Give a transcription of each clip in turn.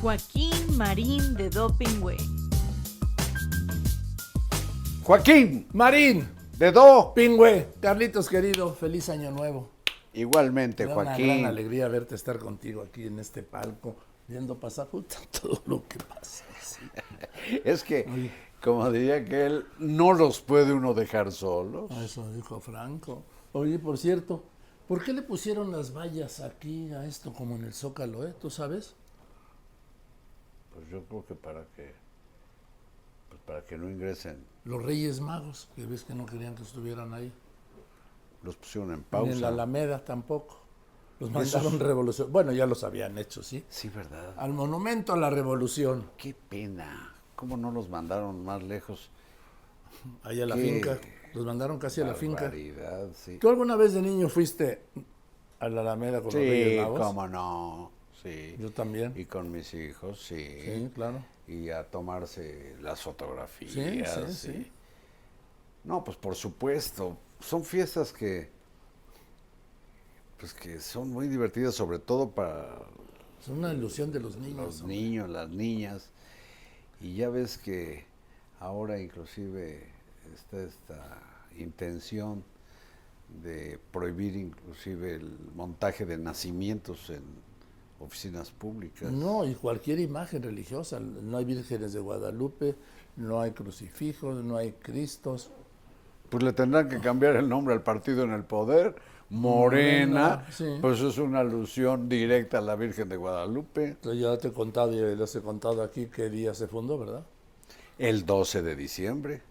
Joaquín Marín de Doping Way. Joaquín, Marín, de Do. Pingüe, Carlitos querido, feliz año nuevo. Igualmente, Me da Una Joaquín. gran alegría verte estar contigo aquí en este palco, viendo pasar puta, todo lo que pasa. sí. Es que, Oye. como diría que él, no los puede uno dejar solos. Eso dijo Franco. Oye, por cierto, ¿por qué le pusieron las vallas aquí a esto como en el Zócalo, eh? ¿Tú sabes? Pues yo creo que para que, pues para que no ingresen, Los Reyes Magos, que ves que no querían que estuvieran ahí. los pusieron en Ni en pausa. la Alameda tampoco. Los Esos- mandaron revolución. Bueno, ya los habían hecho, ¿sí? Sí, verdad. Al monumento a la revolución, Qué pena. ¿Cómo no los mandaron más lejos? allá a la Qué finca. Los mandaron casi a la finca. Sí. ¿Tú alguna vez de niño fuiste a la Alameda con los Sí, Reyes Magos? cómo no. Sí. Yo también. Y con mis hijos, sí. Sí, claro. Y a tomarse las fotografías. Sí, sí. No, pues por supuesto. Son fiestas que. Pues que son muy divertidas, sobre todo para Es una ilusión de los niños. los hombre. niños, las niñas. Y ya ves que ahora inclusive está esta intención de prohibir inclusive el montaje de nacimientos en oficinas públicas. No, y cualquier imagen religiosa. No hay vírgenes de Guadalupe, no hay crucifijos, no hay cristos. Pues le tendrán que cambiar el nombre al partido en el poder. Morena, Morena, sí. pues es una alusión directa a la Virgen de Guadalupe. Ya te he contado, ya les he contado aquí qué día se fundó, ¿verdad? El 12 de diciembre.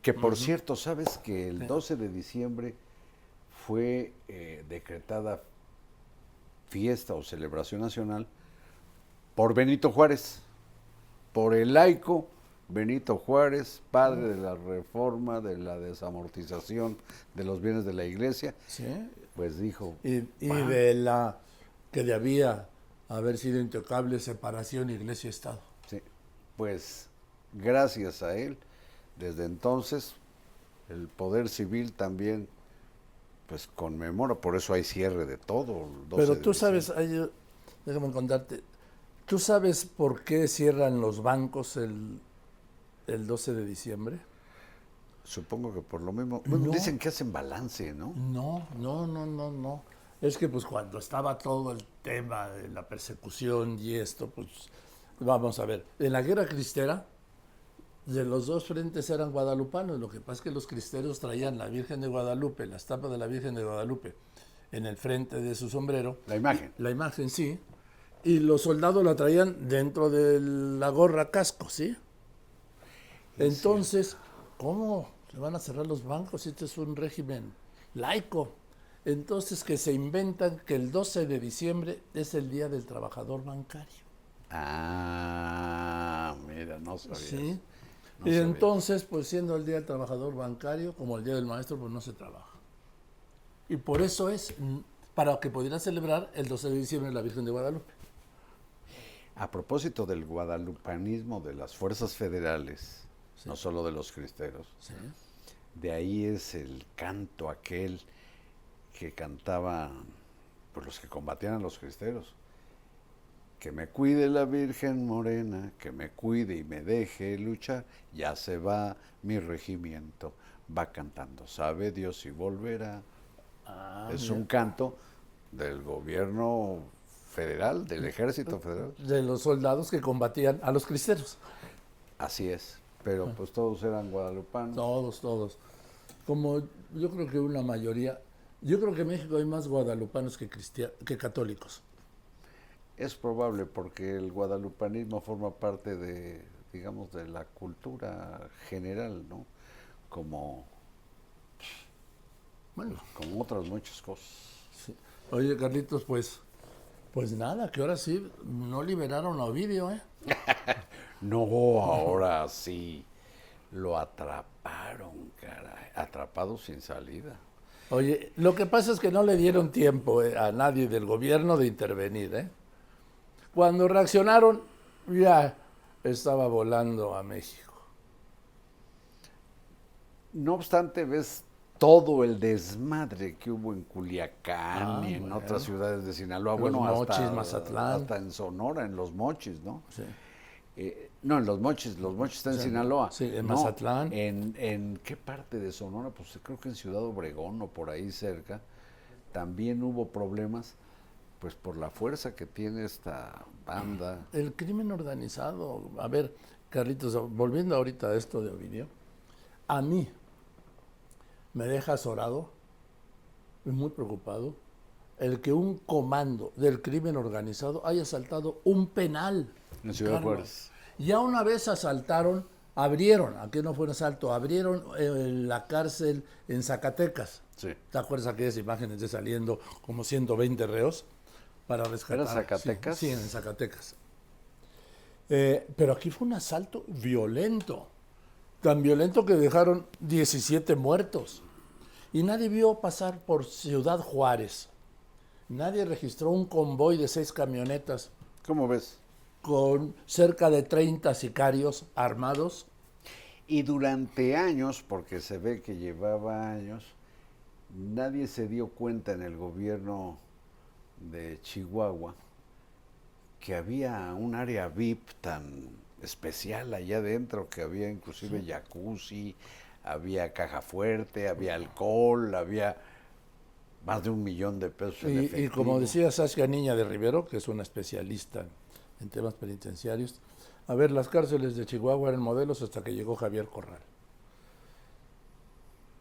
Que por cierto, ¿sabes que el 12 de diciembre fue eh, decretada fiesta o celebración nacional por Benito Juárez? Por el laico Benito Juárez, padre de la reforma, de la desamortización de los bienes de la iglesia, Sí. pues dijo, Y, y de la que debía haber sido intocable separación iglesia-estado. Sí, pues gracias a él, desde entonces el poder civil también pues conmemora, por eso hay cierre de todo. el 12 Pero de tú sabes, diciembre. ay, déjame contarte, ¿tú sabes por qué cierran los bancos el, el 12 de diciembre? Supongo que por lo mismo, bueno, No. dicen que hacen balance, ¿no? No, no, no, no, no. Es que pues cuando estaba todo el tema de la persecución y esto, pues vamos a ver, en la guerra cristera, de los dos frentes eran guadalupanos, lo que pasa es que los cristeros traían la Virgen de Guadalupe, la estampa de la Virgen de Guadalupe, en el frente de su sombrero. La imagen. La imagen, sí. Y los soldados la traían dentro de la gorra casco, ¿sí? Entonces, ¿cómo se van a cerrar los bancos? Este es un régimen laico. Entonces, que se inventan que el 12 de diciembre es el Día del Trabajador Bancario. Ah, mira, no sabía. ¿Sí? No y entonces, pues siendo el Día del Trabajador Bancario, como el Día del Maestro, pues no se trabaja. Y por eso es mm, para que pudieran celebrar el 12 de diciembre la Virgen de Guadalupe. A propósito del guadalupanismo de las fuerzas federales, no solo de los cristeros, ¿Sí? De ahí es el canto aquel que cantaban pues, los que combatían a los cristeros. Que me cuide la Virgen Morena, que me cuide y me deje luchar, ya se va mi regimiento. Va cantando, sabe Dios si volverá. Ah, es mira. un canto del gobierno federal, del ejército federal. de los soldados que combatían a los cristeros. Así es, pero pues todos eran guadalupanos. Todos, todos. Como yo creo que una mayoría, yo creo que en México hay más guadalupanos que, que católicos. Es probable porque el guadalupanismo forma parte de, digamos, de la cultura general, ¿no? Como, Bueno, como otras muchas cosas. sí. Oye, Carlitos, pues, pues nada, que ahora sí no liberaron a Ovidio, ¿eh? No, ahora sí lo atraparon, caray. Atrapado sin salida. Oye, lo que pasa es que no le dieron tiempo eh, a nadie del gobierno de intervenir, ¿eh? Cuando reaccionaron, ya estaba volando a México. No obstante, ves todo el desmadre que hubo en Culiacán Ah, y en bueno. otras ciudades de Sinaloa, Los bueno, hasta, Mochis, Mazatlán. hasta en Sonora, en los Mochis, ¿no? Sí. Eh, no, en los Mochis, los Mochis están en Sinaloa. sí, en No, Mazatlán. En, ¿En qué parte de Sonora? Pues creo que en Ciudad Obregón o por ahí cerca, también hubo problemas, pues por la fuerza que tiene esta banda. El crimen organizado, a ver, Carlitos, volviendo ahorita a esto de Ovidio, a mí me deja azorado y muy preocupado el que un comando del crimen organizado haya asaltado un penal. En Ciudad. Juárez. Ya una vez asaltaron, abrieron, aquí no fue un asalto, abrieron eh, la cárcel en Zacatecas. Sí. ¿Te acuerdas aquellas imágenes de saliendo como 120 reos para rescatar? Zacatecas? Sí, sí, en Zacatecas. Eh, pero aquí fue un asalto violento, tan violento que dejaron 17 muertos. Y nadie vio pasar por Ciudad Juárez. Nadie registró un convoy de seis camionetas ¿Cómo ves? con cerca de 30 sicarios armados. Y durante años, porque se ve que llevaba años, nadie se dio cuenta en el gobierno de Chihuahua que había un área VIP tan especial allá adentro, que había inclusive jacuzzi, había caja fuerte, había alcohol, había más de un millón de pesos en Y, y efectivo. como decía Saskia Niña de Rivero, que es una especialista en temas penitenciarios, a ver, las cárceles de Chihuahua eran modelos hasta que llegó Javier Corral.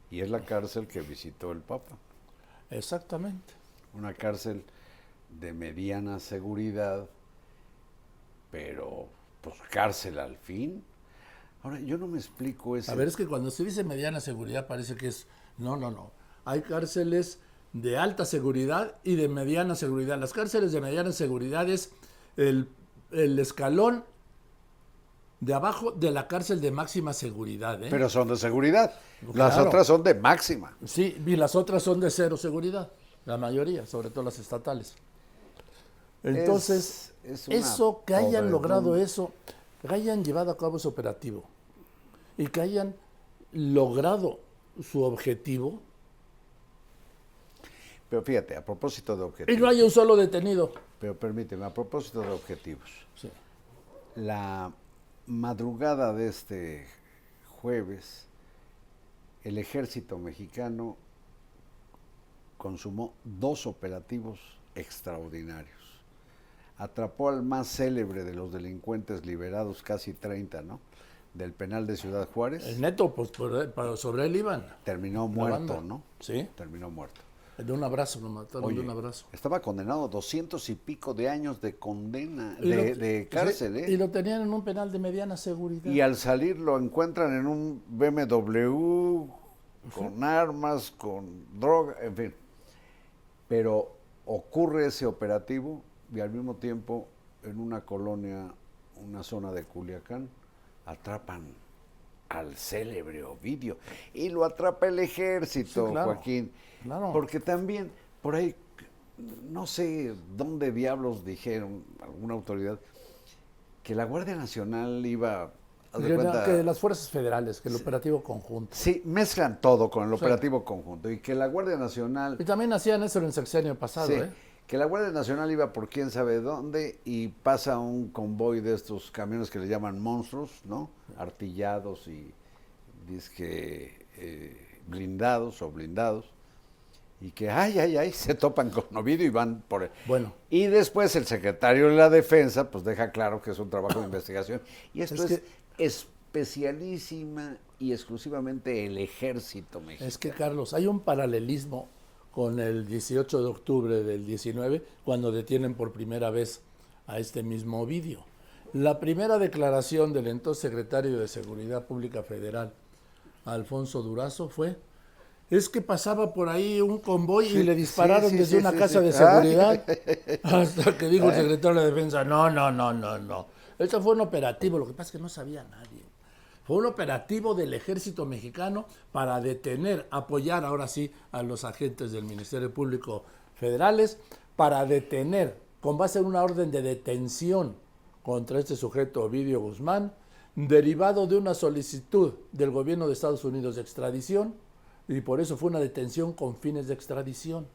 Y es la cárcel que visitó el Papa. Exactamente. una cárcel de mediana seguridad, pero pues cárcel al fin. Ahora, yo no me explico ese... A ver, es que cuando se dice mediana seguridad parece que es... No, no, no. Hay cárceles de alta seguridad y de mediana seguridad. Las cárceles de mediana seguridad es el, el escalón de abajo de la cárcel de máxima seguridad. ¿eh? Pero son de seguridad. Las otras son de máxima. Sí, y las otras son de cero seguridad, la mayoría, sobre todo las estatales. Entonces, Es- es una eso, que hayan logrado eso, que hayan llevado a cabo ese operativo y que hayan logrado su objetivo Pero fíjate, a propósito de y no objetivos. haya un solo detenido. Pero permíteme, a propósito de objetivos. Sí. La madrugada de este jueves, el ejército mexicano consumó dos operativos extraordinarios. Atrapó al más célebre de los delincuentes liberados, casi 30, ¿no? Del penal de Ciudad Juárez. El neto, pues por- para- sobre él iban. Terminó muerto. ¿no? Sí, Terminó muerto. de un abrazo, lo mataron Oye, de un abrazo. estaba condenado a doscientos y pico de años de condena, de, lo- de cárcel, ¿eh? Y lo tenían en un penal de mediana seguridad. Y al salir lo encuentran en un BMW con armas, con droga, en fin. Pero ocurre ese operativo y al mismo tiempo en una colonia, una zona de Culiacán, atrapan al célebre Ovidio y lo atrapa el ejército, Sí, claro, Joaquín. claro. Porque también por ahí, no sé dónde diablos dijeron, alguna autoridad, que la Guardia Nacional iba de Que, cuenta- que las fuerzas federales, que el operativo conjunto. Sí, mezclan todo con el Sí. operativo conjunto y que la Guardia Nacional, Y también hacían eso en el sexenio pasado, sí, ¿eh? Que la Guardia Nacional iba por quién sabe dónde y pasa un convoy de estos camiones que le llaman monstruos, ¿no? Artillados y dizque eh, blindados o blindados y que ay ay ay se topan con Ovidio y van por Bueno. y después el secretario de la defensa pues deja claro que es un trabajo de investigación y esto Es es, que- especialísima y exclusivamente el ejército mexicano. Es que, Carlos, hay un paralelismo con el 18 de octubre del 19, cuando detienen por primera vez a este mismo Ovidio. La primera declaración del entonces secretario de Seguridad Pública Federal, Alfonso Durazo, fue, es que pasaba por ahí un convoy y le dispararon sí, sí, desde una casa de seguridad, hasta que dijo el secretario de Defensa, no, no, no, no, no. Esto fue un operativo, lo que pasa es que no sabía nadie. Fue un operativo del ejército mexicano para detener, apoyar ahora sí a los agentes del Ministerio Público federales, para detener, con base en una orden de detención contra este sujeto Ovidio Guzmán, derivado de una solicitud del gobierno de Estados Unidos de extradición, y por eso fue una detención con fines de extradición.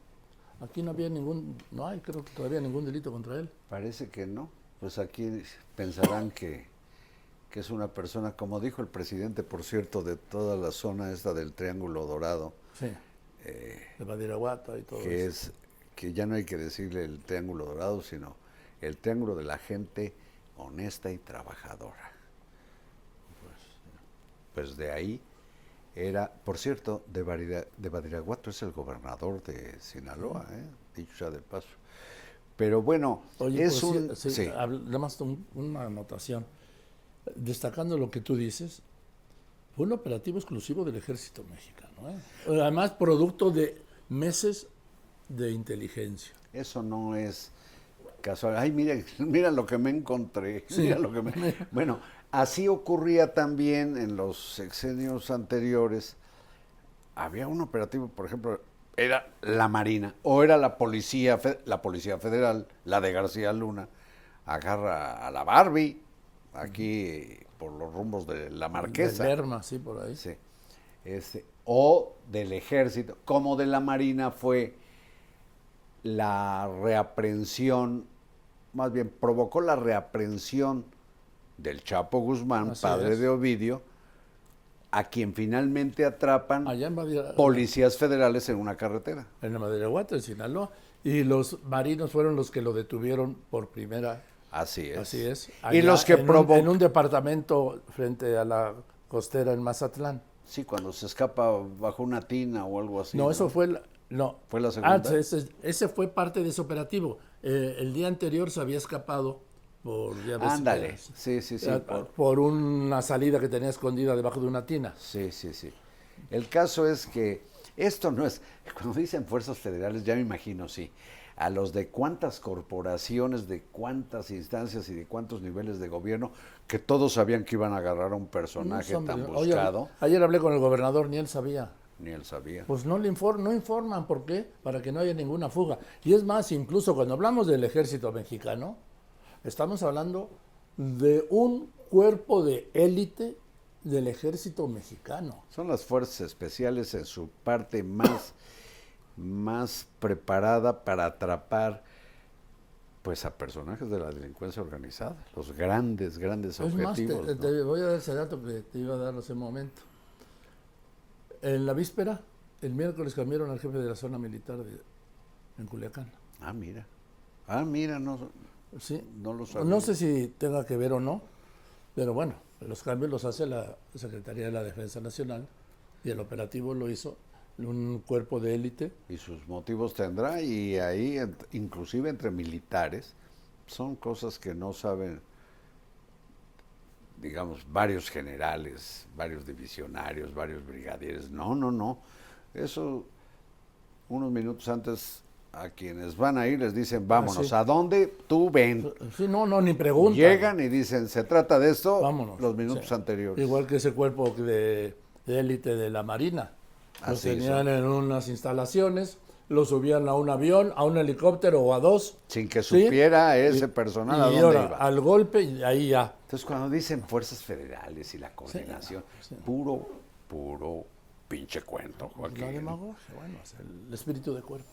Aquí no había ningún, no hay creo que todavía ningún delito contra él. Parece que no. Pues aquí pensarán que, que es una persona, como dijo el presidente, por cierto, de toda la zona esta del Triángulo Dorado, Sí, eh, de Badiraguata y todo que eso. es que ya no hay que decirle el Triángulo Dorado, sino el Triángulo de la gente honesta y trabajadora. Pues, pues de ahí era, por cierto, de, Barira- de Badiraguato es el gobernador de Sinaloa, ¿eh? dicho sea de paso. Pero bueno, Oye, es por un... sí, sí. habl- nada más un- una anotación. Destacando lo que tú dices, fue un operativo exclusivo del ejército mexicano. ¿eh? Además, producto de meses de inteligencia. Eso no es casual. Ay, mira, mira lo que me encontré. Mira lo que me... Bueno, así ocurría también en los sexenios anteriores. Había un operativo, por ejemplo, era la Marina o era la policía, la policía federal, la de García Luna, agarra a la Barbie aquí por los rumbos de la Marquesa. De Lerma, sí, por ahí. Sí. Este, o del ejército, como de la marina fue la reaprensión, más bien provocó la reaprensión del Chapo Guzmán, Así padre es. de Ovidio, a quien finalmente atrapan Badira- policías federales en una carretera. en la Badiraguata, en Sinaloa. Y los marinos fueron los que lo detuvieron por primera Así es. Así es. Y los que en un-. En un departamento frente a la costera en Mazatlán. Sí, cuando se escapa bajo una tina o algo así. no, eso fue la, no. ¿Fue la segunda? Ah, ese, ese fue parte de ese operativo. Eh, el día anterior se había escapado por, Ándale. Sí, sí, sí. por- por una salida que tenía escondida debajo de una tina. Sí, sí, sí. El caso es que esto no es, cuando dicen fuerzas federales, ya me imagino, sí, a los de cuántas corporaciones, de cuántas instancias y de cuántos niveles de gobierno, que todos sabían que iban a agarrar a un personaje No, tan oye, buscado, ayer hablé con el gobernador, ni él sabía. ni él sabía. Pues no le inform, no informan, ¿por qué? Para que no haya ninguna fuga. Y es más, incluso cuando hablamos del ejército mexicano, estamos hablando de un cuerpo de élite del ejército mexicano. Son las fuerzas especiales en su parte más, más preparada para atrapar pues a personajes de la delincuencia organizada, los grandes, grandes Es más, te, objetivos. ¿no? te voy a dar ese dato que te iba a dar hace un momento. En la víspera, el miércoles cambiaron al jefe de la zona militar de, en Culiacán. Ah, mira. Ah, mira, no, Sí. no lo sabía. No sé si tenga que ver o no, pero bueno, los cambios los hace la Secretaría de la Defensa Nacional y el operativo lo hizo un cuerpo de élite. Y sus motivos tendrá, y ahí, inclusive entre militares, son cosas que no saben, digamos, varios generales, varios divisionarios, varios brigadieres. No, no, no. Eso, unos minutos antes, a quienes van a ir les dicen, vámonos, sí. ¿a dónde? Tú ven. Sí, no, no, ni pregunta. Llegan y dicen, se trata de esto, Vámonos. los minutos Sí. anteriores. Igual que ese cuerpo de, de élite de la Marina. Los Así tenían en unas instalaciones, los subían a un avión, a un helicóptero o a dos. Sin que ¿sí? supiera ese Y- personal a dónde ahora, iba. al golpe y ahí ya. Entonces, cuando dicen fuerzas federales y la coordinación, puro, puro pinche cuento, La Joaquín. demagogia, bueno, es el espíritu de cuerpo.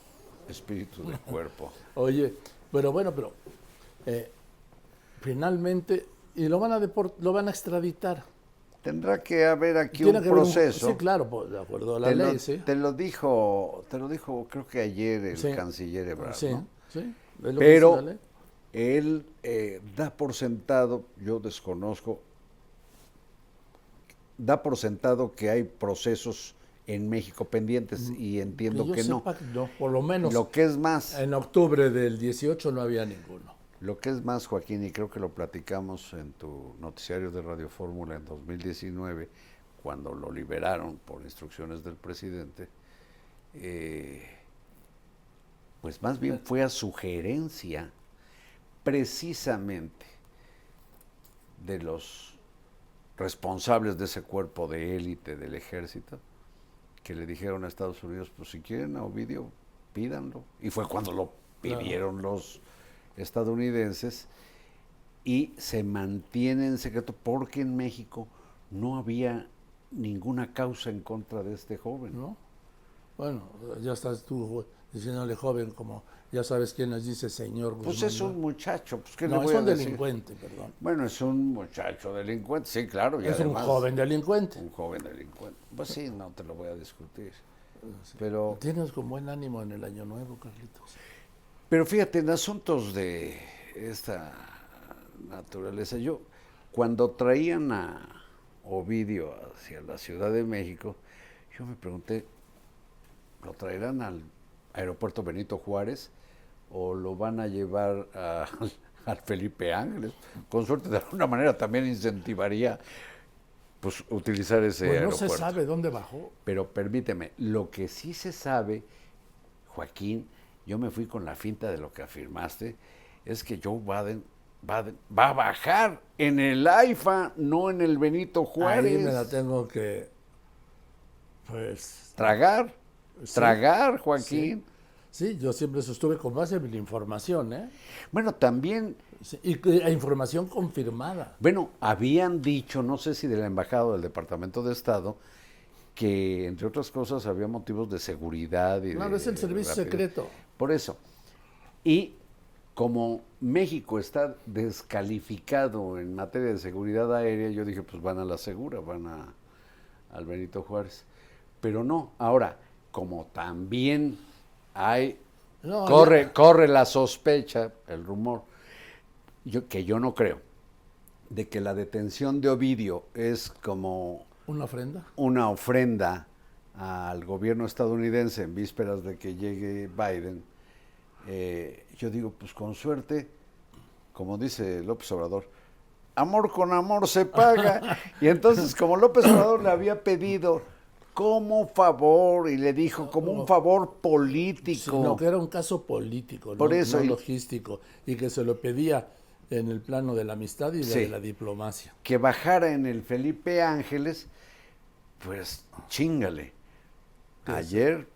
Espíritu de cuerpo. Oye, pero bueno, pero eh, finalmente, y lo van a deport- lo van a extraditar. Tendrá que haber aquí Tiene un que proceso. sí, claro, pues, de acuerdo a la te, ley, lo, sí. te lo dijo, te lo dijo, creo que ayer el Sí. canciller Ebrard, sí, ¿no? sí, que Pero él eh, da por sentado, yo desconozco, da por sentado que hay procesos en México pendientes y entiendo Mm, yo que no. sepa, no. Por lo menos Lo que es más, en octubre del 18 no había ninguno. Lo que es más, Joaquín, y creo que lo platicamos en tu noticiario de Radio Fórmula en 2019, cuando lo liberaron por instrucciones del presidente, eh, pues más bien fue a sugerencia precisamente de los responsables de ese cuerpo de élite del ejército, que le dijeron a Estados Unidos, pues si quieren a Ovidio, pídanlo. Y fue cuando lo Claro. pidieron los estadounidenses y se mantiene en secreto porque en México no había ninguna causa en contra de este joven. ¿no? Bueno, ya estás tú diciéndole joven como ya sabes quién nos dice señor Guzmán. Pues es un muchacho, pues ¿qué no, le voy es a un decir? delincuente, perdón. Bueno, es un muchacho delincuente, sí, claro. y es un joven delincuente. Un joven delincuente. Pues sí, no te lo voy a discutir. Pero, Tienes con buen ánimo en el año nuevo, Carlitos. Pero fíjate, en asuntos de esta naturaleza, yo cuando traían a Ovidio hacia la Ciudad de México, yo me pregunté, ¿lo traerán al aeropuerto Benito Juárez o lo van a llevar a- al Felipe Ángeles? Con suerte, de alguna manera también incentivaría pues utilizar ese Pues no aeropuerto. se sabe dónde bajó. Pero permíteme, lo que sí se sabe, Joaquín, yo me fui con la finta de lo que afirmaste, es que Joe Biden va, de- va a bajar en el AIFA, no en el Benito Juárez. Ahí me la tengo que, pues, Tragar, Sí. tragar, Joaquín. sí, yo siempre sostuve con base en la información, ¿eh? Bueno, también, Sí, y e información confirmada. bueno, habían dicho, no sé si de la Embajada o del Departamento de Estado, que entre otras cosas había motivos de seguridad y No, de es el servicio secreto. Por eso. Y como México está descalificado en materia de seguridad aérea, yo dije, pues van a la segura, van a, al Benito Juárez. Pero no, ahora, como también hay, No, corre, corre la sospecha, el rumor, yo, que yo no creo, de que la detención de Ovidio es como ¿Una ofrenda? una ofrenda al gobierno estadounidense en vísperas de que llegue Biden, eh, yo digo, pues con suerte, como dice López Obrador, amor con amor se paga. y entonces, como López Obrador le había pedido como favor, y le dijo como un favor político, Sino que era un caso político, Por no, eso, no y- logístico, y que se lo pedía en el plano de la amistad y Sí. de la diplomacia. que bajara en el Felipe Ángeles, pues chingale. Ayer,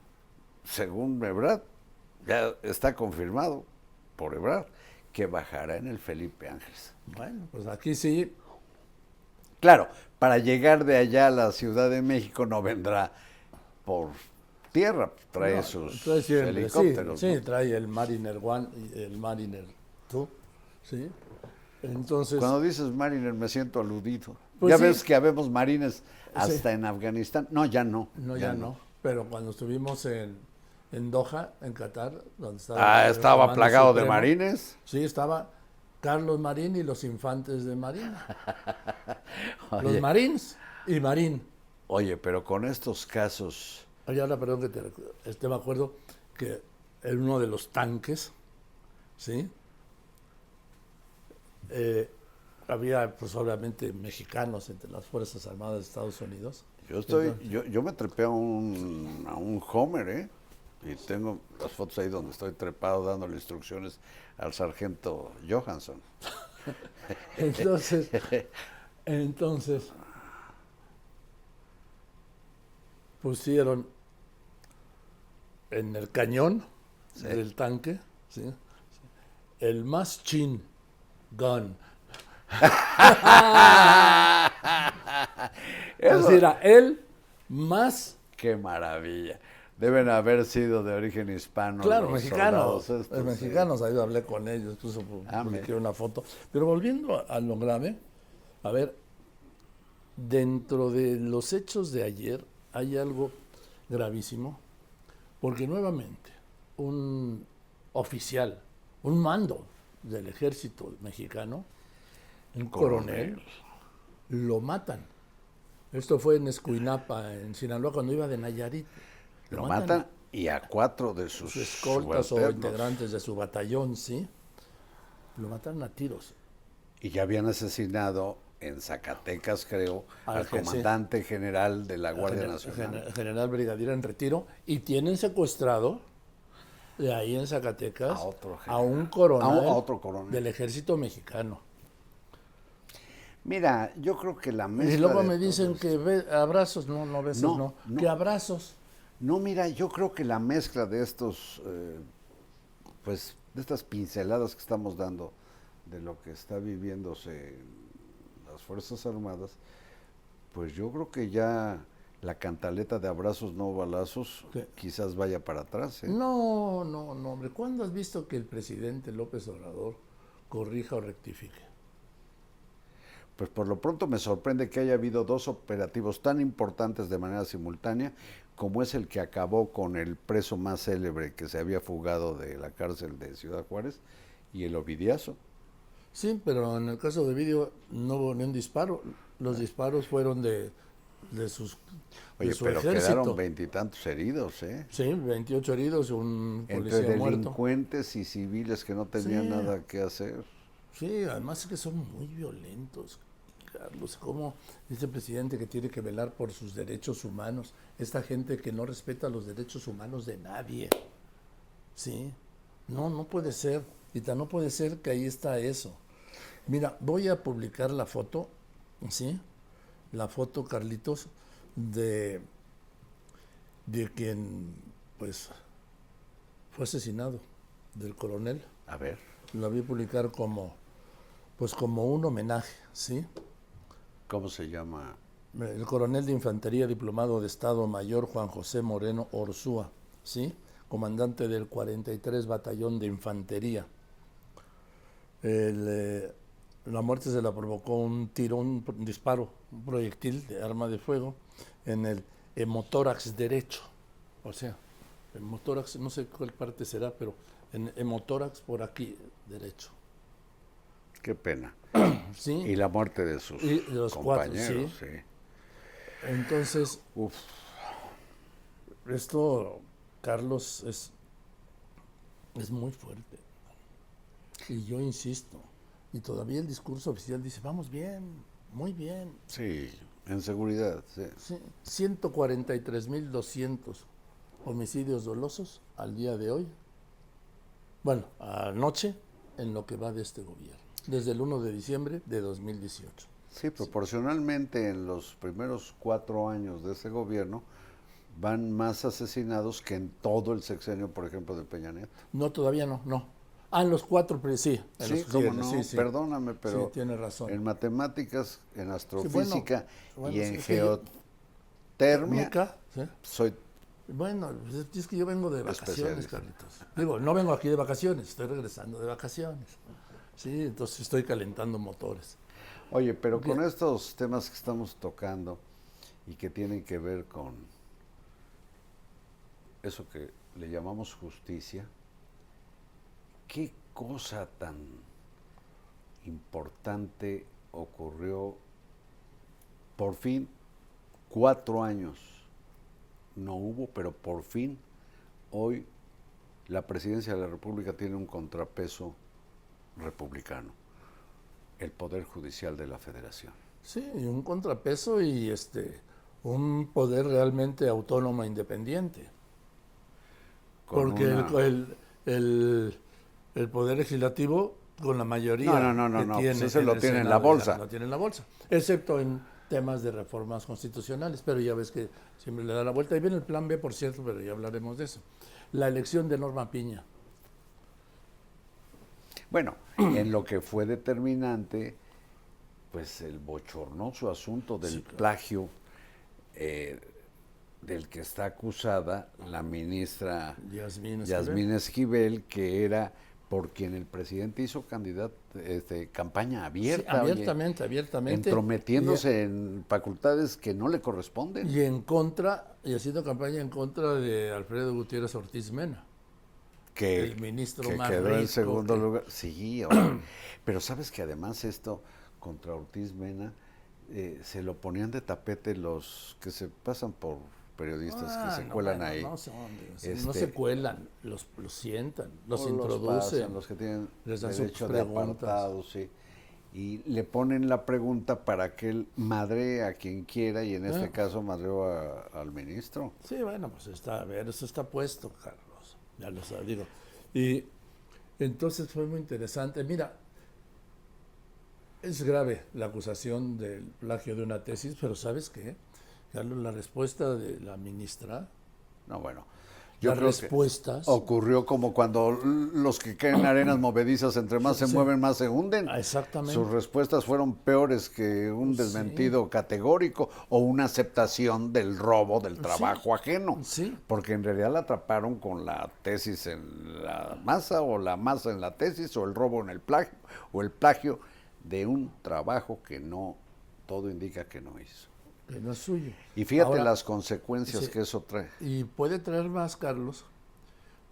según Ebrard, ya está confirmado por Ebrard que bajará en el Felipe Ángeles. Bueno, pues aquí sí, Claro, para llegar de allá a la Ciudad de México no vendrá por tierra, trae no, sus siempre, helicópteros. Sí, ¿no? trae el Mariner One y el Mariner 2, ¿sí? Entonces, Cuando dices Mariner me siento aludido. Pues ya sí. ves que habemos marines hasta en Afganistán. No, ya no. no, ya, no. Pero cuando estuvimos en, en Doha, en Qatar, donde estaba... Ah, estaba plagado de marines. Sí, estaba Carlos Marín y los infantes de Marina. Los Marines y Marín. Oye, pero con estos casos, Oye, ahora perdón que te, este, me acuerdo que en uno de los tanques, ¿sí? Eh, había pues obviamente mexicanos entre las Fuerzas Armadas de Estados Unidos. Yo estoy, yo, yo me trepé a un, a un Homer, ¿eh? Y tengo las fotos ahí donde estoy trepado dándole instrucciones al sargento Johansson. Entonces, entonces pusieron en el cañón Sí. del tanque, ¿sí? el más chin gun. Es Eso- decir, era el más, ¡Qué maravilla! Deben haber sido de origen hispano. claro, los mexicanos. soldados estos, los mexicanos, ahí hablé con ellos, incluso Ah, publiqué una foto. Pero volviendo a lo grave, a ver, dentro de los hechos de ayer hay algo gravísimo, porque nuevamente un oficial, un mando del ejército mexicano, un coronel, Coronel. lo matan. Esto fue en Escuinapa, en Sinaloa, cuando iba de Nayarit. Lo matan y a cuatro de sus, sus escoltas o integrantes de su batallón, ¿sí? Lo mataron a tiros. Y ya habían asesinado en Zacatecas, creo, Al al sí. comandante general de la Guardia Nacional. gener- general brigadier en retiro. Y tienen secuestrado de ahí en Zacatecas A otro a un coronel, A un- a otro coronel. del ejército mexicano. Mira, yo creo que la mezcla Y luego me dicen que be- abrazos, no, no besos, No, no, no. Que abrazos. No, mira, yo creo que la mezcla de estos, eh, pues, de estas pinceladas que estamos dando de lo que está viviéndose en las Fuerzas Armadas, pues yo creo que ya la cantaleta de abrazos no balazos ¿Qué? quizás vaya para atrás. ¿eh? No, no, no, hombre. ¿Cuándo has visto que el presidente López Obrador corrija o rectifique? Pues por lo pronto me sorprende que haya habido dos operativos tan importantes de manera simultánea como es el que acabó con el preso más célebre que se había fugado de la cárcel de Ciudad Juárez y el Ovidiazo. Sí, pero en el caso de vídeo no hubo ni un disparo. Los disparos fueron de, de sus de Oye, su pero ejército. quedaron veintitantos heridos, ¿eh? Sí, 28 heridos un Entre policía muerto. delincuentes y civiles que no tenían Sí. nada que hacer. Sí, además es que son muy violentos, Carlos. ¿Cómo dice el presidente que tiene que velar por sus derechos humanos? Esta gente que no respeta los derechos humanos de nadie. Sí, no, no puede ser. Y tan no puede ser que ahí está eso. Mira, voy a publicar la foto, ¿sí? La foto, Carlitos, de, de quien, pues, fue asesinado, del coronel A ver, la vi publicar como pues como un homenaje, ¿sí? ¿Cómo se llama? El coronel de infantería diplomado de Estado Mayor Juan José Moreno Orsúa, ¿sí? Comandante del 43 Batallón de Infantería. El, eh, la muerte se la provocó un tiro, un, disparo, un proyectil de arma de fuego en el hemotórax derecho. O sea, hemotórax, no sé cuál parte será, pero en hemotórax por aquí derecho. Qué pena. ¿Sí? Y la muerte de sus Y cuatro, compañeros, sí. sí. Entonces, Uf, esto, Carlos, es, es muy fuerte. Y yo insisto, y todavía el discurso oficial dice, vamos bien, muy bien. sí, en seguridad, sí. Sí, 143.200 homicidios dolosos al día de hoy. Bueno, anoche, en lo que va de este gobierno, desde el 1 de diciembre de 2018. Sí, proporcionalmente en los primeros cuatro años de ese gobierno van más asesinados que en todo el sexenio, por ejemplo, de Peña Nieto. No, todavía no, no. Ah, en los cuatro, sí. en Sí, los cómo siguientes, no, sí, sí. perdóname, pero Sí, tiene razón. en matemáticas, en astrofísica bueno, y en geotermia, soy Bueno, pues es que yo vengo de vacaciones. Carlitos. Digo, no vengo aquí de vacaciones, estoy regresando de vacaciones. Sí, entonces estoy calentando motores. Oye, pero con Bien. estos temas que estamos tocando y que tienen que ver con eso que le llamamos justicia, ¿qué cosa tan importante ocurrió por fin? Cuatro años no hubo, pero por fin hoy la presidencia de la República tiene un contrapeso republicano el Poder Judicial de la Federación. Sí, un contrapeso y este un poder realmente autónomo e independiente. Con Porque el- una- el, el- el poder legislativo, con la mayoría No, no, no, no, no, pues lo tiene en la bolsa. Lo tiene en la bolsa, excepto en temas de reformas constitucionales, pero ya ves que siempre le da la vuelta. Y viene el plan B, por cierto, pero ya hablaremos de eso. La elección de Norma Piña. Bueno, en lo que fue determinante, pues el bochornoso asunto del Sí, claro. plagio eh, del que está acusada la ministra Yasmín Esquivel. Yasmín Esquivel, que era por quien el presidente hizo candidato, este, campaña Sí, abierta, oye, abiertamente, abiertamente. entrometiéndose en facultades que no le corresponden. Y en contra, y haciendo campaña en contra de Alfredo Gutiérrez Ortiz Mena. Que, el ministro que más quedó en segundo que- lugar. Sí, pero sabes que además esto contra Ortiz Mena eh, se lo ponían de tapete los que se pasan por periodistas Ah, que se no, cuelan bueno, ahí. No, son, no Este, se cuelan, los, los sientan, los introducen. pasan, los que tienen les dan sus derecho de apartado, sí. Y le ponen la pregunta para que él madre a quien quiera y en este Ah. caso madreó al ministro. Sí, bueno, pues está, a ver, eso está puesto, Carlos. Ya. Y entonces fue muy interesante. Mira, es grave la acusación del plagio de una tesis, pero ¿sabes qué? Carlos, la respuesta de la ministra, No, bueno, Yo las respuestas. Ocurrió como cuando los que caen en arenas movedizas, entre más se Sí. mueven, más se hunden. Ah, exactamente. Sus respuestas fueron peores que un desmentido categórico o una aceptación del robo del trabajo ajeno. Sí. Porque en realidad la atraparon con la tesis en la masa o la masa en la tesis o el robo en el plagio o el plagio de un trabajo que no, todo indica que no hizo. Que no es suyo. Y fíjate Ahora, las consecuencias sí. que eso trae. Y puede traer más, Carlos,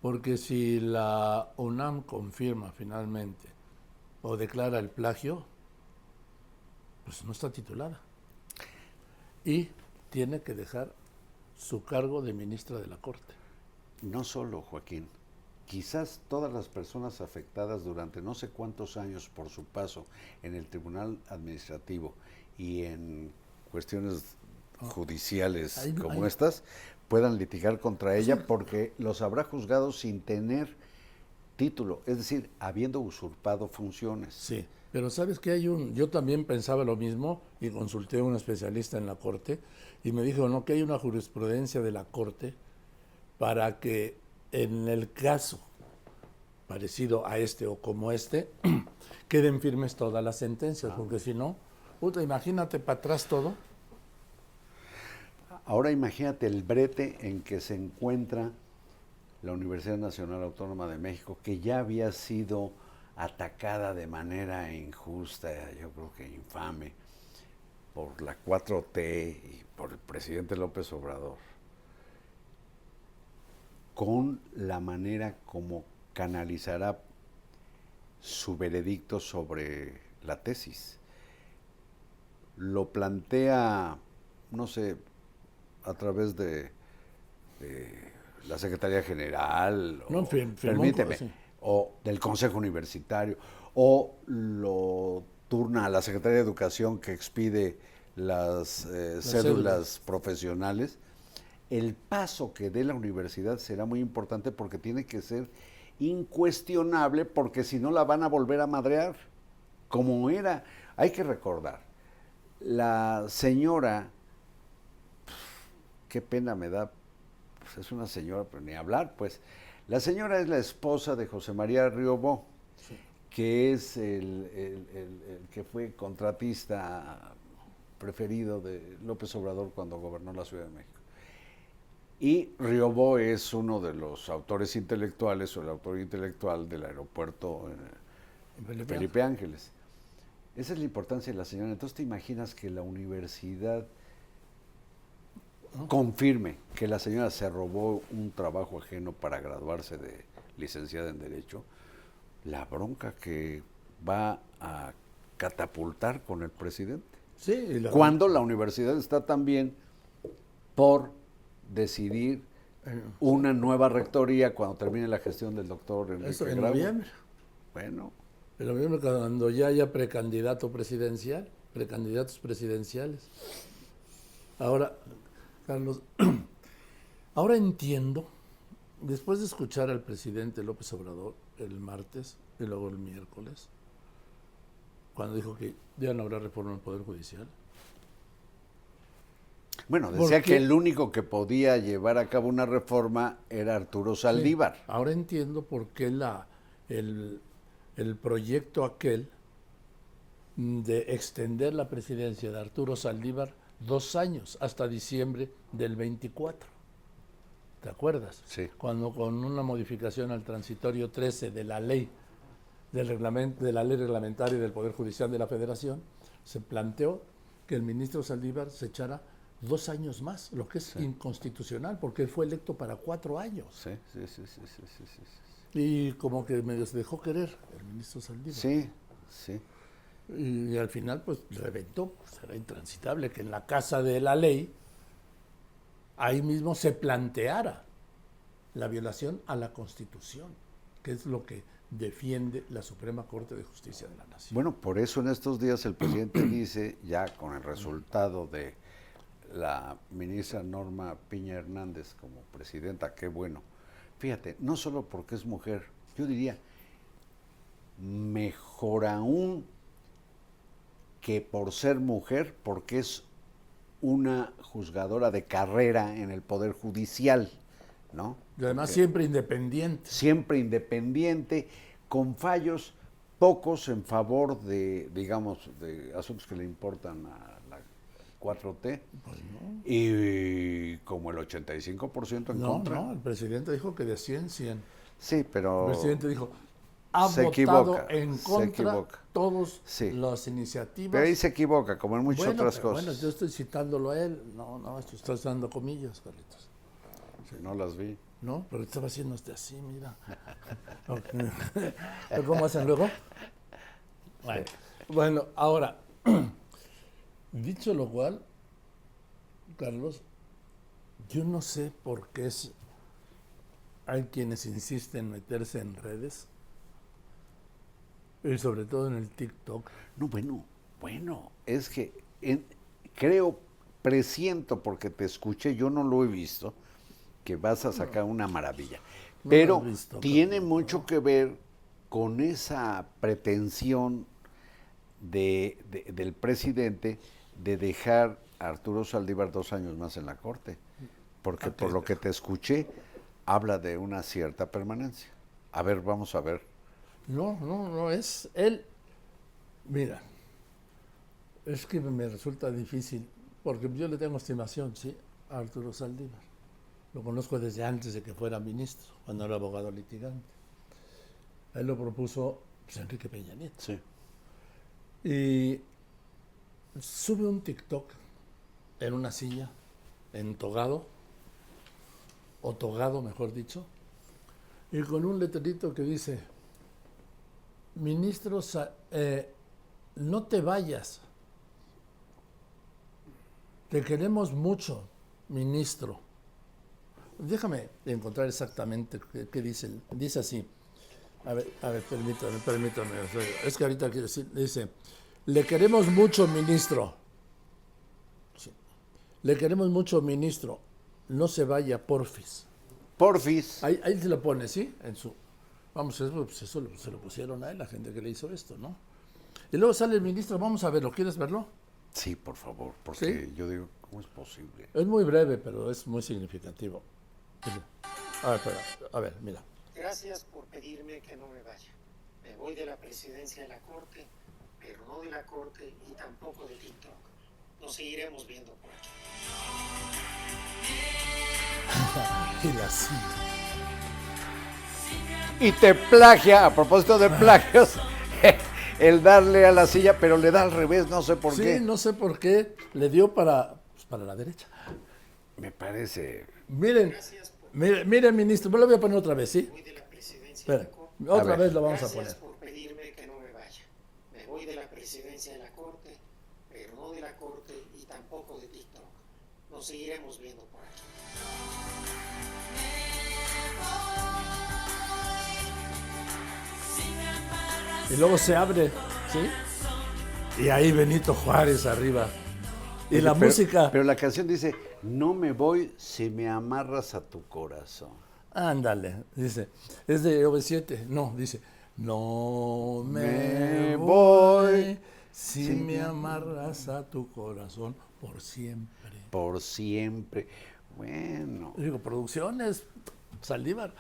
porque si la UNAM confirma finalmente o declara el plagio, pues no está titulada. Y tiene que dejar su cargo de ministra de la Corte. No solo, Joaquín. Quizás todas las personas afectadas durante no sé cuántos años por su paso en el Tribunal Administrativo y en cuestiones judiciales Ahí- como estas puedan litigar contra ella porque los habrá juzgado sin tener título, es decir, habiendo usurpado funciones. Sí, pero sabes que hay un, yo también pensaba lo mismo y consulté a un especialista en la Corte y me dijo, no, que hay una jurisprudencia de la Corte para que en el caso parecido a este o como este, queden firmes todas las sentencias, porque si no, puta, imagínate para atrás todo. Ahora imagínate el brete en que se encuentra la Universidad Nacional Autónoma de México, que ya había sido atacada de manera injusta, yo creo que infame, por la 4T y por el presidente López Obrador, con la manera como canalizará su veredicto sobre la tesis. Lo plantea, no sé, a través de, de la Secretaría General, No, o, permíteme, sí. o del Consejo Universitario, o lo turna a la Secretaría de Educación que expide las, eh, cédulas, cédulas. profesionales. El paso que dé la universidad será muy importante porque tiene que ser incuestionable porque si no la van a volver a madrear, como era. Hay que recordar, la señora, qué pena me da, pues es una señora, pero ni hablar, pues. La señora es la esposa de José María Riobó, que es el, el- el- el que fue contratista preferido de López Obrador cuando gobernó la Ciudad de México. Y Riobó es uno de los autores intelectuales o el autor intelectual del aeropuerto eh, Felipe Ángeles. Esa es la importancia de la señora. Entonces te imaginas que la universidad confirme que la señora se robó un trabajo ajeno para graduarse de licenciada en Derecho, la bronca que va a catapultar con el presidente. Sí, la- Cuando la universidad está también por decidir eh, una nueva rectoría cuando termine la gestión del doctor Enrique eso en noviembre. Bueno, En noviembre, cuando ya haya precandidato presidencial, precandidatos presidenciales. Ahora, Carlos, ahora entiendo, después de escuchar al presidente López Obrador el martes y luego el miércoles, cuando dijo que ya no habrá reforma del Poder Judicial, bueno, ¿Por decía que el único que podía llevar a cabo una reforma era Arturo Saldívar. Ahora entiendo por qué la, el, el proyecto aquel de extender la presidencia de Arturo Saldívar dos años, hasta diciembre del 24. ¿Te acuerdas? Sí. Cuando con una modificación al transitorio 13 de la ley del reglamento, de la ley reglamentaria del Poder Judicial de la Federación, se planteó que el ministro Saldívar se echara dos años más, lo que es inconstitucional, porque él fue electo para cuatro años. Sí, sí, sí, sí, sí, sí, sí, Y como que medio se dejó querer el ministro Saldívar. sí. Sí, Y, al final, pues reventó, pues, era intransitable que en la casa de la ley, ahí mismo se planteara la violación a la Constitución, que es lo que defiende la Suprema Corte de Justicia de la Nación. Bueno, por eso en estos días el presidente dice, ya con el resultado de la ministra Norma Piña Hernández como presidenta, qué bueno. Fíjate, no solo porque es mujer, yo diría, mejor aún que por ser mujer, porque es una juzgadora de carrera en el Poder Judicial. ¿no? Y además Porque siempre independiente. siempre independiente, con fallos pocos en favor de, digamos, de asuntos que le importan a 4T Pues y como el 85% en No, contra. no, el presidente dijo que de 100, 100. Sí, pero El presidente dijo, ha Se votado equivoca, en contra todas Sí. las iniciativas. pero ahí se equivoca, como en muchas bueno, otras pero cosas. bueno, yo estoy citándolo a él. No, no, esto estás dando comillas, Carlitos. No las vi. ¿No? Pero estaba haciendo este así, mira. Ok. ¿Pero ¿Cómo hacen luego? Bueno, bueno, ahora, dicho lo cual, Carlos, yo no sé por qué es, hay quienes insisten en meterse en redes, y sobre todo en el TikTok. No, bueno, bueno, es que en- creo, presiento, porque te escuché, yo no lo he visto, que vas a sacar una maravilla. No Pero visto, tiene mucho que ver con esa pretensión de, de- del presidente de dejar a Arturo Saldívar dos años más en la corte. Porque por lo que te escuché, habla de una cierta permanencia. A ver, vamos a ver. No, no, no, es él. Mira, es que me resulta difícil, porque yo le tengo estimación, sí, a Arturo Saldívar. Lo conozco desde antes de que fuera ministro, cuando era abogado litigante. Él lo propuso pues, Enrique Peña Nieto. Sí. Y sube un TikTok en una silla, en togado, o togado, mejor dicho, y con un letrerito que dice, ministro, eh, no te vayas, te queremos mucho, ministro. Déjame encontrar exactamente qué, dice. Dice así. A ver, a ver, permítame, permítame. Es que ahorita dice, le queremos mucho, ministro. Sí. Le queremos mucho, ministro. No se vaya, porfis. Porfis. Ahí, ahí se lo pone, ¿sí? En su. Vamos, eso, pues eso lo- se lo pusieron a él, la gente que le hizo esto, ¿no? Y luego sale el ministro, vamos a verlo, ¿quieres verlo? Sí, por favor, porque ¿Sí? yo digo, ¿cómo es posible? Es muy breve, pero es muy significativo. A ver, espera, a ver, mira. Gracias por pedirme que no me vaya. Me voy de la presidencia de la Corte, pero no de la Corte y tampoco de TikTok. Nos seguiremos viendo por aquí. Y la silla. Y te plagia, a propósito de plagios, el darle a la silla, pero le da al revés, no sé por sí, qué. no sé por qué le dio para, pues, para la derecha. Me parece. Miren, miren, miren, ministro, me lo voy a poner otra vez, ¿sí? Voy de la presidencia de Espera, otra ver. vez lo vamos a poner. por pedirme que no me vaya. Me voy de la presidencia de la Corte, pero no de la Corte y tampoco de TikTok. Nos seguiremos viendo por aquí. Y luego se abre, ¿sí? Y ahí Benito Juárez arriba. Y la Pero- música. Pero la canción dice, no me voy si me amarras a tu corazón. Ándale, dice, es de OV7, no, dice, no me, Me voy voy si me amarras a tu corazón por siempre. Por siempre. Bueno. Digo, producciones, Saldívar.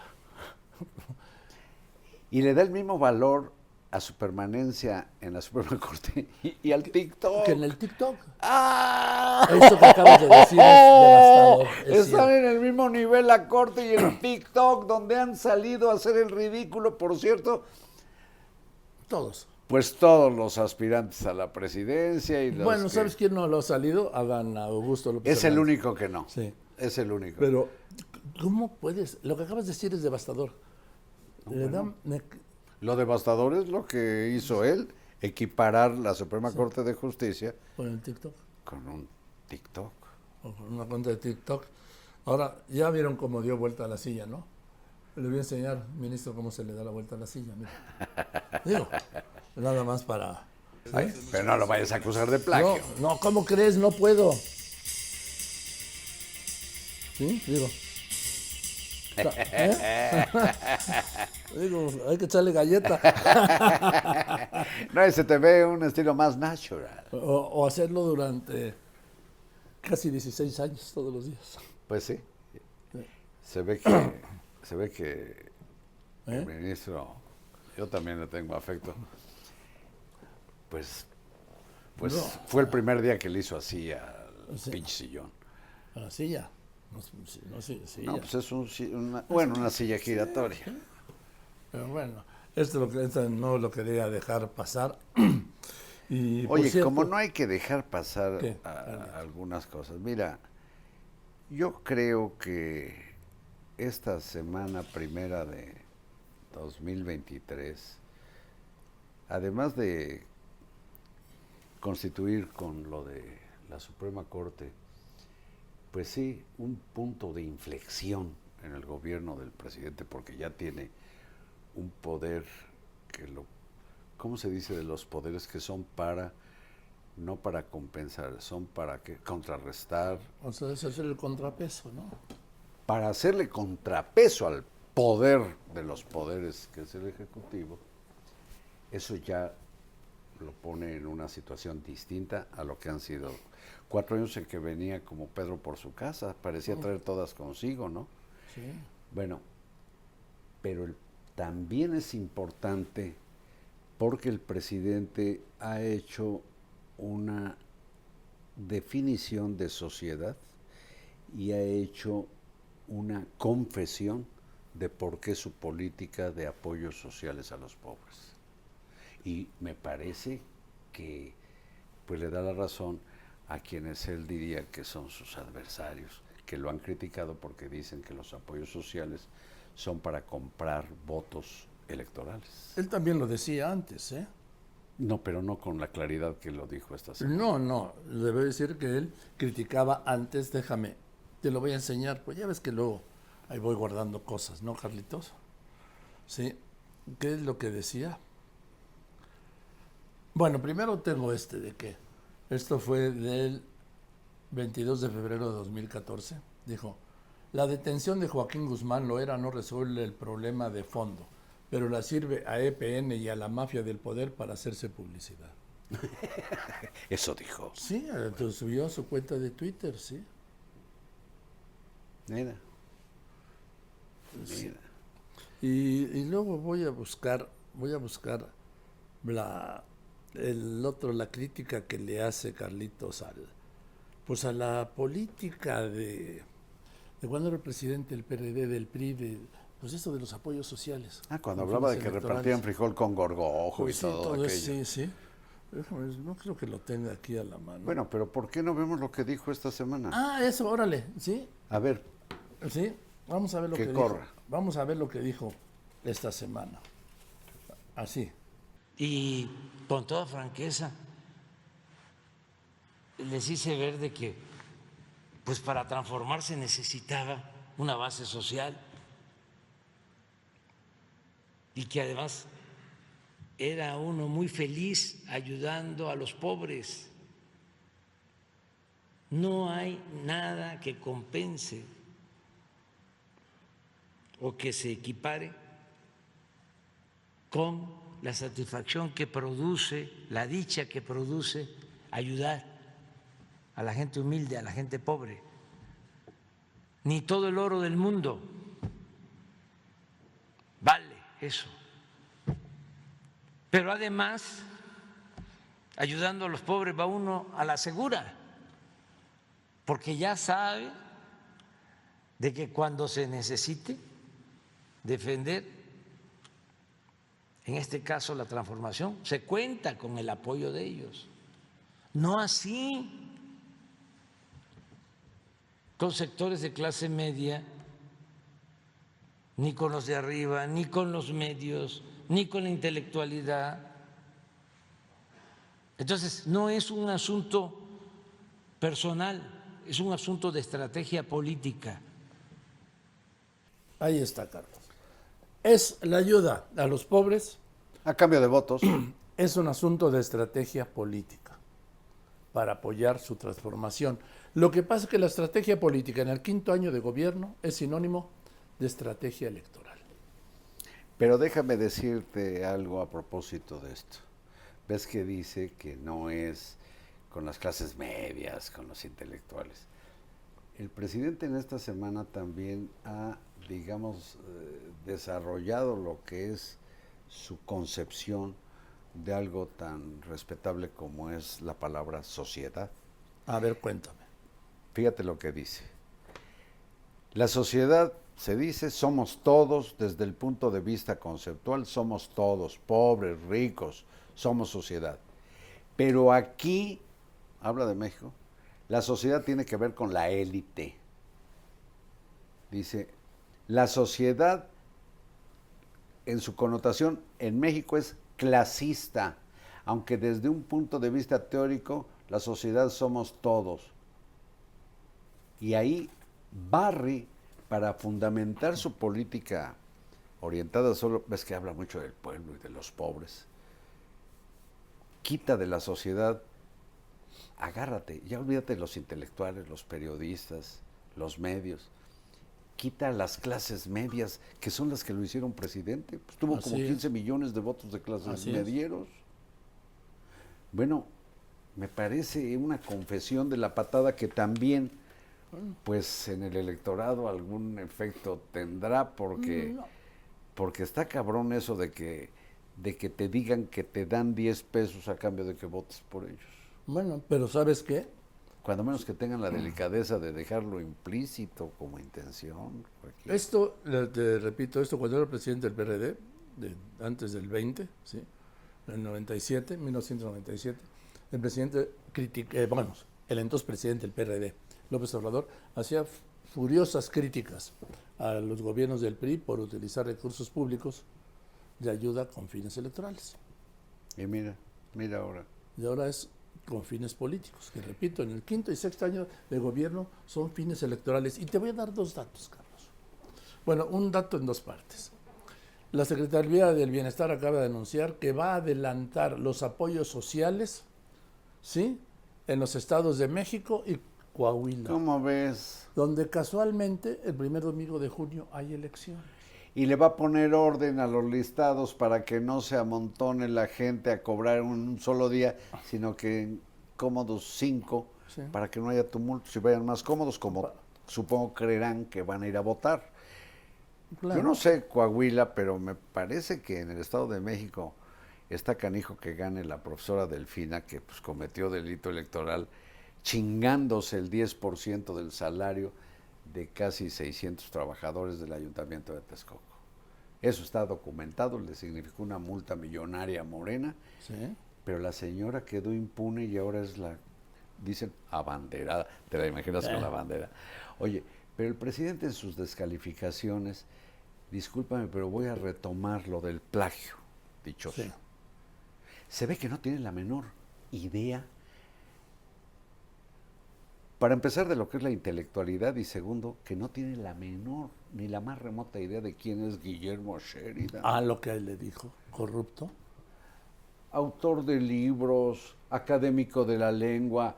Y le da el mismo valor a su permanencia en la Suprema Corte y, y al TikTok. Que en el TikTok. ¡Ah! Esto que acabas de decir es devastador. es Están cierto. en el mismo nivel la Corte y el TikTok, donde han salido a hacer el ridículo, por cierto, Todos. Pues todos los aspirantes a la presidencia y los Bueno, que- ¿sabes quién no lo ha salido? Adán Augusto López Es el único que no. Sí. Es el único. Pero, ¿cómo puedes? Lo que acabas de decir es devastador. Dan- Lo devastador es lo que hizo él, equiparar la Suprema Corte de Justicia con el TikTok. con un TikTok. o con una cuenta de TikTok. Ahora, ya vieron cómo dio vuelta a la silla, ¿no? Le voy a enseñar, ministro, cómo se le da la vuelta a la silla. Mira. Digo, nada más para... Ay, pero no lo vayas a acusar de plagio. No, no, ¿cómo crees? No puedo. ¿Sí? Digo. ¿Eh? Digo, hay que echarle galleta. No, ese te ve un estilo más natural. O, o hacerlo durante casi 16 años, todos los días. Pues sí. Se ve que, se ve que ¿Eh? el ministro, yo también le tengo afecto, pues, pues No. fue el primer día que le hizo así al Sí. pinche sillón. A la silla. No, no, silla. No, pues es un, una, bueno, una silla giratoria. Pero bueno, esto, lo que, esto no lo quería dejar pasar. y, Oye, cierto, como no hay que dejar pasar algunas cosas. Mira, yo creo que esta semana primera de 2023, además de constituir con lo de la Suprema Corte, pues sí, un punto de inflexión en el gobierno del presidente, porque ya tiene un poder que lo, ¿cómo se dice de los poderes que son para, no para compensar, son para que contrarrestar, O sea, es hacer el contrapeso, ¿no? para hacerle contrapeso al poder de los poderes que es el Ejecutivo, eso ya lo pone en una situación distinta a lo que han sido cuatro años en que venía como Pedro por su casa, parecía traer todas consigo, ¿no? Sí. Bueno, pero el- también es importante porque el presidente ha hecho una definición de sociedad y ha hecho una confesión de por qué su política de apoyos sociales a los pobres. Y me parece que pues le da la razón a quienes él diría que son sus adversarios, que lo han criticado porque dicen que los apoyos sociales son para comprar votos electorales. Él también lo decía antes, ¿eh? No, pero no con la claridad que lo dijo esta semana. No, no, debe decir que él criticaba antes, déjame, te lo voy a enseñar, pues ya ves que luego ahí voy guardando cosas, ¿no, Carlitos? Sí, ¿qué es lo que decía? Bueno, primero tengo este de que esto fue del 22 de febrero de 2014, dijo, la detención de Joaquín Guzmán Loera no resuelve el problema de fondo, pero la sirve a EPN y a la mafia del poder para hacerse publicidad. Eso dijo. Sí, entonces subió a su cuenta de Twitter, sí. Mira. Mira. Y, y luego voy a buscar, voy a buscar la, el otro, la crítica que le hace Carlitos al, pues a la política de, de cuando era presidente del PRD, del PRI, de, pues eso de los apoyos sociales. Ah, cuando hablaba de que repartían frijol con gorgojo Pues y sí, todo, todo aquello. eso, sí, sí. No creo que lo tenga aquí a la mano. Bueno, pero ¿por qué no vemos lo que dijo esta semana? Ah, eso, órale, sí, A ver, Sí, vamos a ver lo Que que, corra. dijo. Vamos a ver lo que dijo esta semana. Así. Y con toda franqueza, les hice ver de que, pues para transformarse necesitaba una base social y que además era uno muy feliz ayudando a los pobres. No hay nada que compense o que se equipare con la satisfacción que produce, la dicha que produce ayudar a la gente humilde, a la gente pobre. Ni todo el oro del mundo vale eso. Pero además, ayudando a los pobres va uno a la segura, porque ya sabe de que cuando se necesite defender en este caso la transformación, se cuenta con el apoyo de ellos. No así con sectores de clase media, ni con los de arriba, ni con los medios, ni con la intelectualidad. Entonces, no es un asunto personal, es un asunto de estrategia política. Ahí está, Carlos. Es la ayuda a los pobres, a cambio de votos, es un asunto de estrategia política para apoyar su transformación. Lo que pasa es que la estrategia política en el quinto año de gobierno es sinónimo de estrategia electoral. pero déjame decirte algo a propósito de esto. Ves que dice que no es con las clases medias, con los intelectuales. El presidente en esta semana también ha, digamos, eh, desarrollado lo que es su concepción de algo tan respetable como es la palabra sociedad. A ver, cuéntame. Fíjate lo que dice. La sociedad, se dice, somos todos, desde el punto de vista conceptual, somos todos, pobres, ricos, somos sociedad. Pero aquí, habla de México, la sociedad tiene que ver con la élite. Dice, la sociedad en su connotación en México es clasista, aunque desde un punto de vista teórico la sociedad somos todos. Y ahí Barry, para fundamentar su política orientada solo, ves que habla mucho del pueblo y de los pobres, quita de la sociedad, agárrate, ya olvídate de los intelectuales, los periodistas, los medios, quita las clases medias, que son las que lo hicieron presidente, pues tuvo como Así es. 15 millones de votos de clases Así es. medieros. Bueno, me parece una confesión de la patada que también, pues en el electorado algún efecto tendrá, porque, porque está cabrón eso de que, de que te digan que te dan 10 pesos a cambio de que votes por ellos. Bueno, pero ¿sabes qué? Cuando menos que tengan la delicadeza de dejarlo implícito como intención. Esto, te repito, esto cuando era presidente del PRD, de- antes del 20, ¿sí? en el 97, 1997, el presidente critica, eh, bueno, el entonces presidente del PRD, López Obrador, hacía furiosas críticas a los gobiernos del PRI por utilizar recursos públicos de ayuda con fines electorales. Y mira, mira ahora. Y ahora es con fines políticos, que repito, en el quinto y sexto año de gobierno son fines electorales. Y te voy a dar dos datos, Carlos. Bueno, un dato en dos partes. La Secretaría del Bienestar acaba de anunciar que va a adelantar los apoyos sociales, ¿sí? En los estados de México y Coahuila, ¿Cómo ves? donde casualmente el primer domingo de junio hay elecciones. Y le va a poner orden a los listados para que no se amontone la gente a cobrar un solo día, sino que en cómodos cinco, Sí. para que no haya tumultos y vayan más cómodos, como supongo creerán que van a ir a votar. Claro. Yo no sé Coahuila, pero me parece que en el Estado de México está canijo que gane la profesora Delfina, que pues cometió delito electoral, chingándose el 10% del salario de casi 600 trabajadores del Ayuntamiento de Texcoco. Eso está documentado, le significó una multa millonaria Morena, Sí. pero la señora quedó impune y ahora es la, dicen, abanderada. Te la imaginas con Eh. la bandera. Oye, pero el presidente en sus descalificaciones, discúlpame, pero voy a retomar lo del plagio, dichoso. Sí. Se ve que no tiene la menor idea, para empezar, de lo que es la intelectualidad y segundo, que no tiene la menor ni la más remota idea de quién es Guillermo Sheridan. Ah, lo que él le dijo, corrupto. autor de libros, académico de la lengua,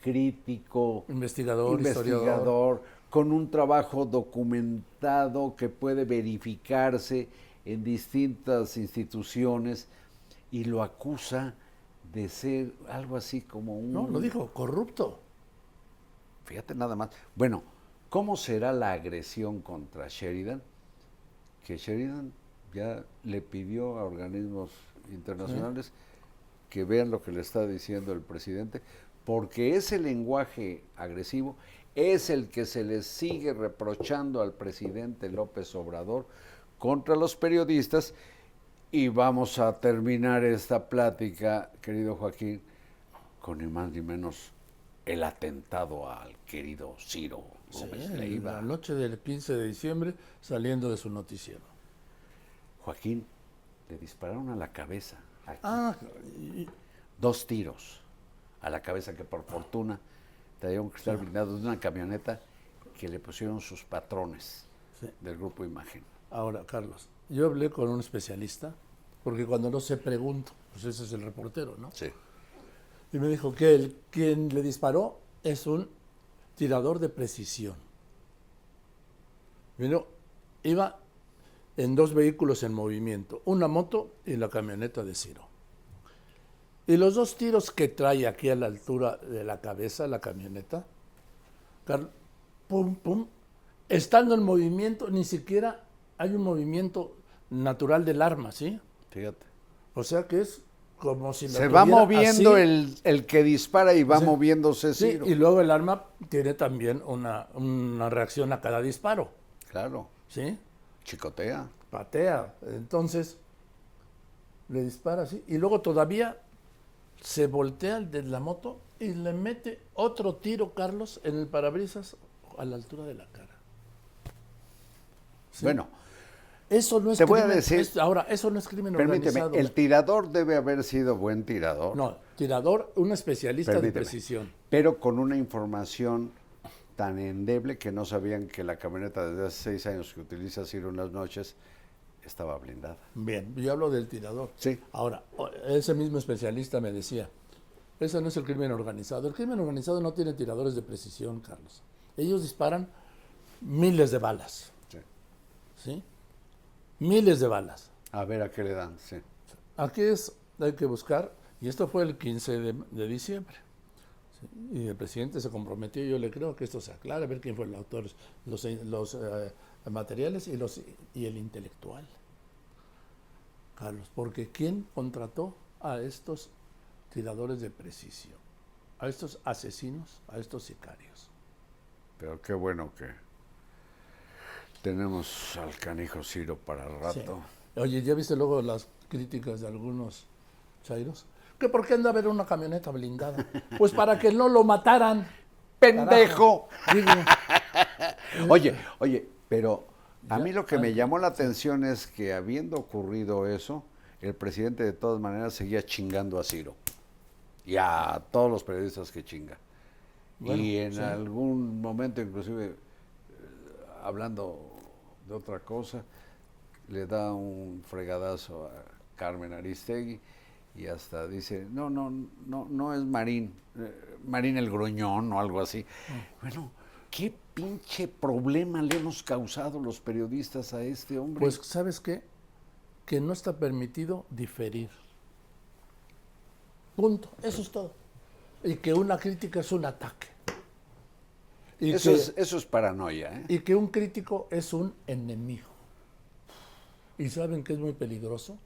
crítico, Investigador, historiador. investigador, con un trabajo documentado que puede verificarse en distintas instituciones y lo acusa de ser algo así como un... No, lo dijo, corrupto. Fíjate nada más. Bueno, ¿cómo será la agresión contra Sheridan? Que Sheridan ya le pidió a organismos internacionales que vean lo que le está diciendo el presidente, porque ese lenguaje agresivo es el que se le sigue reprochando al presidente López Obrador contra los periodistas. Y vamos a terminar esta plática, querido Joaquín, con ni más ni menos el atentado al querido Ciro Sí, Gómez en Leiva. la noche del 15 de diciembre, saliendo de su noticiero. Joaquín, le dispararon a la cabeza, aquí, Ah, y- dos tiros a la cabeza que por fortuna traía un cristal blindado de una camioneta que le pusieron sus patrones Sí. del grupo Imagen. ahora, Carlos, yo hablé con un especialista, porque cuando no se pregunto, pues ese es el reportero, ¿no? Sí. Y me dijo que el quien le disparó es un tirador de precisión. Pero iba en dos vehículos en movimiento, una moto y la camioneta de Ciro. Y los dos tiros que trae aquí a la altura de la cabeza la camioneta, pum, pum, estando en movimiento, ni siquiera hay un movimiento natural del arma, ¿sí? Fíjate. O sea que es como si la Se va moviendo el, el que dispara y va Sí. moviéndose Sí, y luego el arma tiene también una, una reacción a cada disparo, Claro, ¿sí? chicotea. Patea. Entonces, le dispara así. Y luego todavía se voltea el de la moto y le mete otro tiro, Carlos, en el parabrisas a la altura de la cara. Sí. Bueno, Eso no es Te voy a decir- es- ahora, eso no es crimen permíteme, organizado. el tirador debe haber sido buen tirador, No, tirador, un especialista Permíteme. de precisión. pero con una información tan endeble que no sabían que la camioneta desde hace seis años que utiliza Ciro en las noches estaba blindada. Bien, yo hablo del tirador. Sí. Ahora, ese mismo especialista me decía, ese no es el crimen organizado. El crimen organizado no tiene tiradores de precisión, Carlos. Ellos disparan miles de balas, Sí. ¿sí? Miles de balas. A ver a qué le dan, sí. Aquí es, hay que buscar, y esto fue el 15 de, de diciembre. ¿sí? Y el presidente se comprometió, yo le creo que esto se aclare, a ver quién fue el autor, los, los eh, materiales y, los, y el intelectual. Carlos, porque ¿quién contrató a estos tiradores de precisión? A estos asesinos, a estos sicarios. Pero qué bueno que tenemos al canijo Ciro para el Sí. rato. Oye, ¿ya viste luego las críticas de algunos chairos? ¿Que por qué anda a ver una camioneta blindada? Pues para que no lo mataran. ¡Pendejo! Oye, oye, pero a mí lo que me llamó la atención es que habiendo ocurrido eso, el presidente de todas maneras seguía chingando a Ciro y a todos los periodistas que chinga. Bueno, y en sí. algún momento, inclusive, eh, hablando de otra cosa, le da un fregadazo a Carmen Aristegui y hasta dice, no, no, no, no es Marín, eh, Marín el gruñón o algo así. Mm. Bueno, ¿qué pinche problema le hemos causado los periodistas a este hombre? pues, ¿sabes qué? Que no está permitido diferir. Punto. Eso es todo. Y que una crítica es un ataque. Y, eso, que, es, eso es paranoia, ¿eh? y que un crítico es un enemigo. ¿Y saben qué es muy peligroso?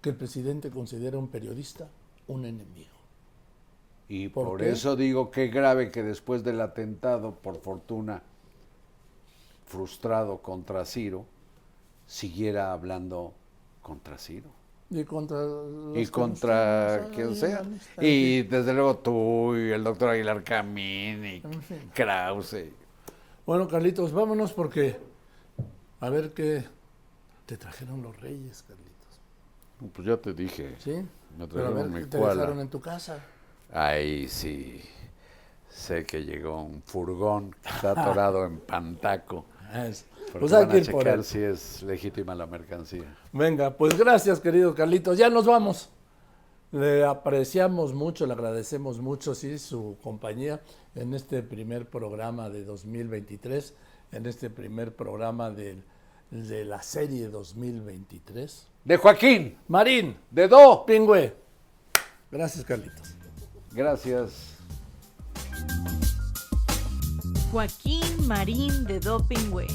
Que el presidente considera a un periodista un enemigo. Y ¿Por eso digo que grave que después del atentado, por fortuna, frustrado contra Ciro, siguiera hablando contra Ciro. Y contra, Y contra quien sea. Y desde luego tú y el doctor Aguilar Camín y En fin. Krause. Bueno, Carlitos, vámonos porque a ver qué te trajeron los reyes, Carlitos. Pues ya te dije. ¿Sí? Me Pero a trajeron ver mi qué te koala. dejaron en tu casa. Ahí sí. Sé que llegó un furgón que está atorado en Pantaco. Es- Porque Pues hay van que a ir checar él. si es legítima la mercancía. Venga, pues gracias, querido Carlitos. Ya nos vamos. Le apreciamos mucho, le agradecemos mucho, sí, su compañía en este primer programa de 2023, en este primer programa del- de la serie 2023. De Joaquín, Marín, de Do. Pingüe. Gracias, Carlitos. Gracias. Joaquín Marín de Dopingway.